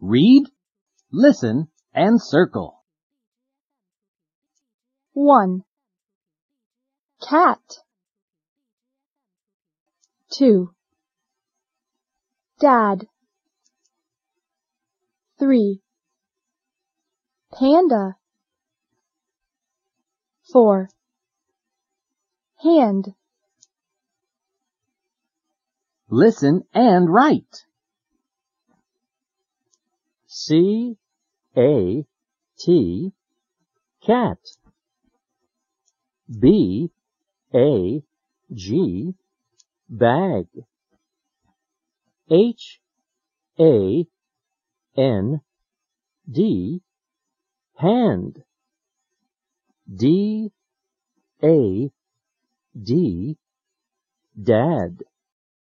Read, listen, and circle. 1. Cat 2. Dad 3. Panda 4. Hand Listen and write. C A T cat. B A G bag. H A N D hand. D A D dad